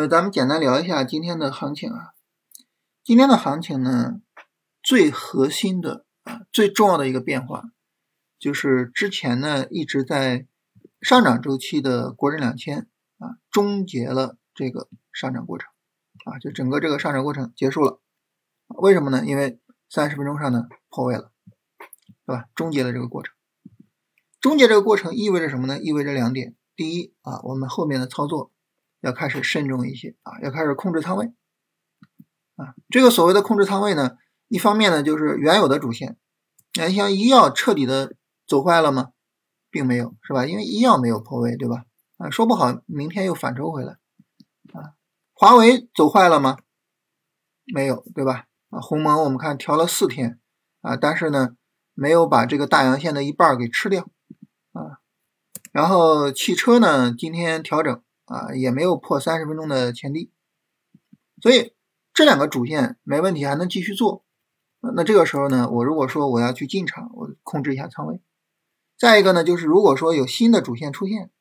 呃，咱们简单聊一下今天的行情啊。今天的行情呢，最核心的啊，最重要的一个变化，就是之前呢一直在上涨周期的国证两千啊，终结了这个上涨过程啊，就整个这个上涨过程结束了。为什么呢？因为三十分钟上呢破位了，对吧？终结了这个过程。终结这个过程意味着什么呢？意味着两点。第一啊，我们后面的操作。要开始慎重一些啊，要开始控制仓位啊。这个所谓的控制仓位呢，一方面呢就是原有的主线，你像医药彻底的走坏了吗？并没有，是吧？因为医药没有破位，对吧？啊，说不好明天又反抽回来啊。华为走坏了吗？没有，对吧？啊，鸿蒙我们看调了四天啊，但是呢没有把这个大阳线的一半给吃掉啊。然后汽车呢今天调整。啊，也没有破三十分钟的前低，所以这两个主线没问题，还能继续做。那这个时候呢，我如果说我要去进场，我控制一下仓位。再一个呢，就是如果说有新的主线出现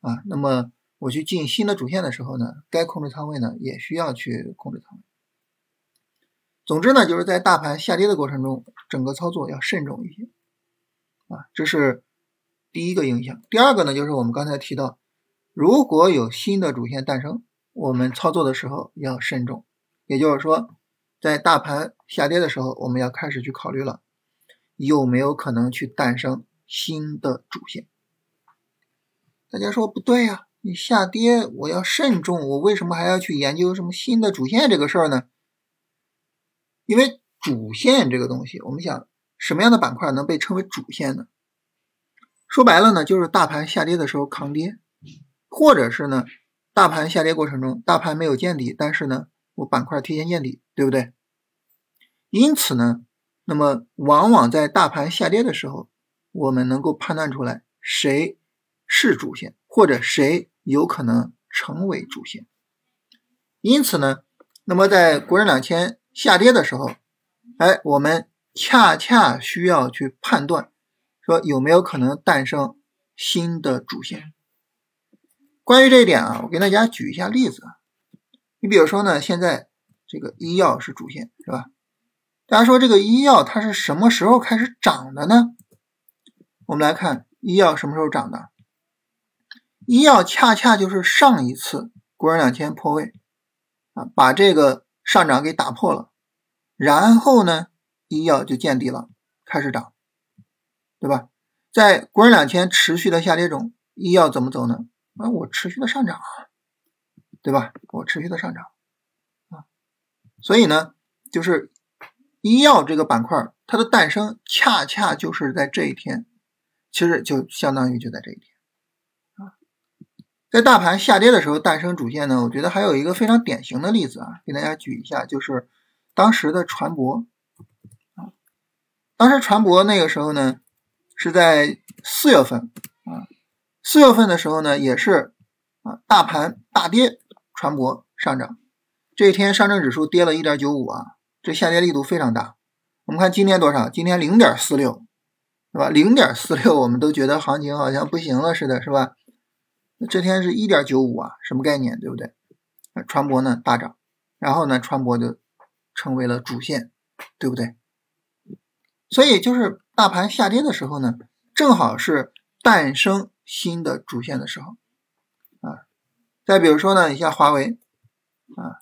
啊，那么我去进新的主线的时候呢，该控制仓位呢，也需要去控制仓位。总之呢，就是在大盘下跌的过程中，整个操作要慎重一些啊，这是第一个影响。第二个呢，就是我们刚才提到。如果有新的主线诞生，我们操作的时候要慎重。也就是说，在大盘下跌的时候，我们要开始去考虑了，有没有可能去诞生新的主线？大家说不对呀，你下跌我要慎重，我为什么还要去研究什么新的主线这个事儿呢？因为主线这个东西，我们想什么样的板块能被称为主线呢？说白了呢，就是大盘下跌的时候抗跌。或者是呢，大盘下跌过程中，大盘没有见底，但是呢，我板块提前见底，对不对？因此呢，那么往往在大盘下跌的时候，我们能够判断出来谁是主线，或者谁有可能成为主线。因此呢，那么在国证两千下跌的时候，哎，我们恰恰需要去判断，说有没有可能诞生新的主线。关于这一点啊，我给大家举一下例子。你比如说呢，现在这个医药是主线，是吧？大家说这个医药它是什么时候开始涨的呢？我们来看医药什么时候涨的？医药恰恰就是上一次国证两千破位啊，把这个上涨给打破了，然后呢，医药就见底了，开始涨，对吧？在国证两千持续的下跌中，医药怎么走呢？那我持续的上涨，对吧？我持续的上涨啊，所以呢，就是医药这个板块它的诞生，恰恰就是在这一天，其实就相当于就在这一天啊。在大盘下跌的时候诞生主线呢，我觉得还有一个非常典型的例子啊，给大家举一下，就是当时的船舶啊，当时船舶那个时候呢，是在四月份啊。四月份的时候呢，也是啊，大盘大跌，船舶上涨。这一天上证指数跌了一点九五啊，这下跌力度非常大。我们看今天多少？今天零点四六，是吧？零点四六，我们都觉得行情好像不行了似的，是吧？这天是一点九五啊，什么概念？对不对？船舶呢大涨，然后呢，船舶就成为了主线，对不对？所以就是大盘下跌的时候呢，正好是诞生。新的主线的时候，啊，再比如说呢，你像华为，啊，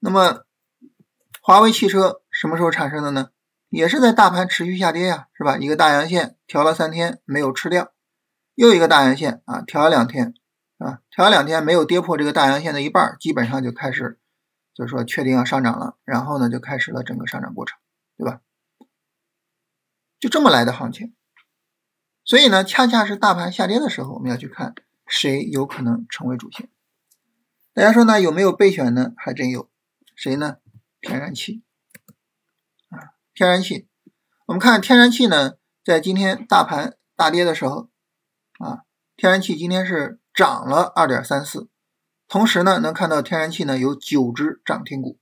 那么华为汽车什么时候产生的呢？也是在大盘持续下跌呀，是吧？一个大阳线调了三天没有吃掉，又一个大阳线啊，调了两天，啊，调了两天没有跌破这个大阳线的一半，基本上就开始就是说确定要上涨了，然后呢就开始了整个上涨过程，对吧？就这么来的行情。所以呢，恰恰是大盘下跌的时候，我们要去看谁有可能成为主线。大家说呢，有没有备选呢？还真有，谁呢？天然气啊，天然气。我们看天然气呢，在今天大盘大跌的时候啊，天然气今天是涨了二点三四，同时呢，能看到天然气呢有九只涨停股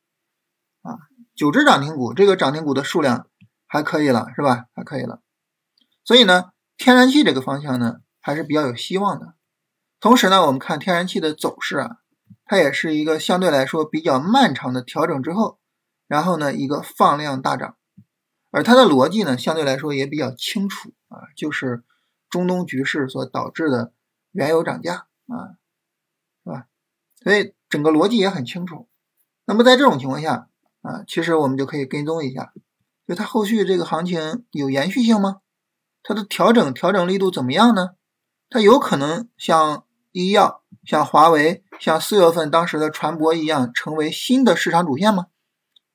啊，九只涨停股，这个涨停股的数量还可以了，是吧？还可以了。所以呢。天然气这个方向呢，还是比较有希望的。同时呢，我们看天然气的走势啊，它也是一个相对来说比较漫长的调整之后，然后呢一个放量大涨，而它的逻辑呢相对来说也比较清楚啊，就是中东局势所导致的原油涨价啊，是吧？所以整个逻辑也很清楚。那么在这种情况下啊，其实我们就可以跟踪一下，就它后续这个行情有延续性吗？它的调整调整力度怎么样呢？它有可能像医药、像华为、像四月份当时的船舶一样，成为新的市场主线吗？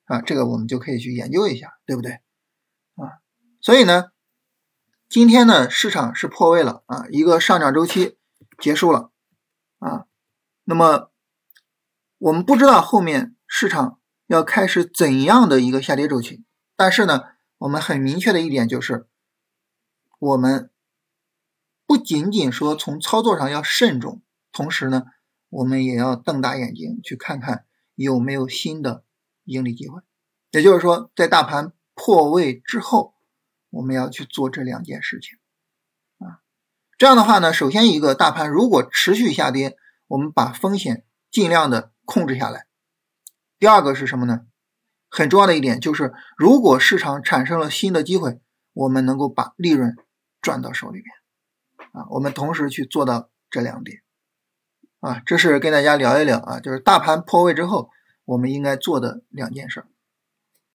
啊，这个我们就可以去研究一下，对不对？啊，所以呢，今天呢，市场是破位了啊，一个上涨周期结束了啊。那么我们不知道后面市场要开始怎样的一个下跌周期，但是呢，我们很明确的一点就是。我们不仅仅说从操作上要慎重，同时呢，我们也要瞪大眼睛去看看有没有新的盈利机会。也就是说，在大盘破位之后，我们要去做这两件事情啊。这样的话呢，首先一个大盘如果持续下跌，我们把风险尽量的控制下来。第二个是什么呢？很重要的一点就是，如果市场产生了新的机会，我们能够把利润。赚到手里面啊，我们同时去做到这两点啊，这是跟大家聊一聊啊，就是大盘破位之后，我们应该做的两件事。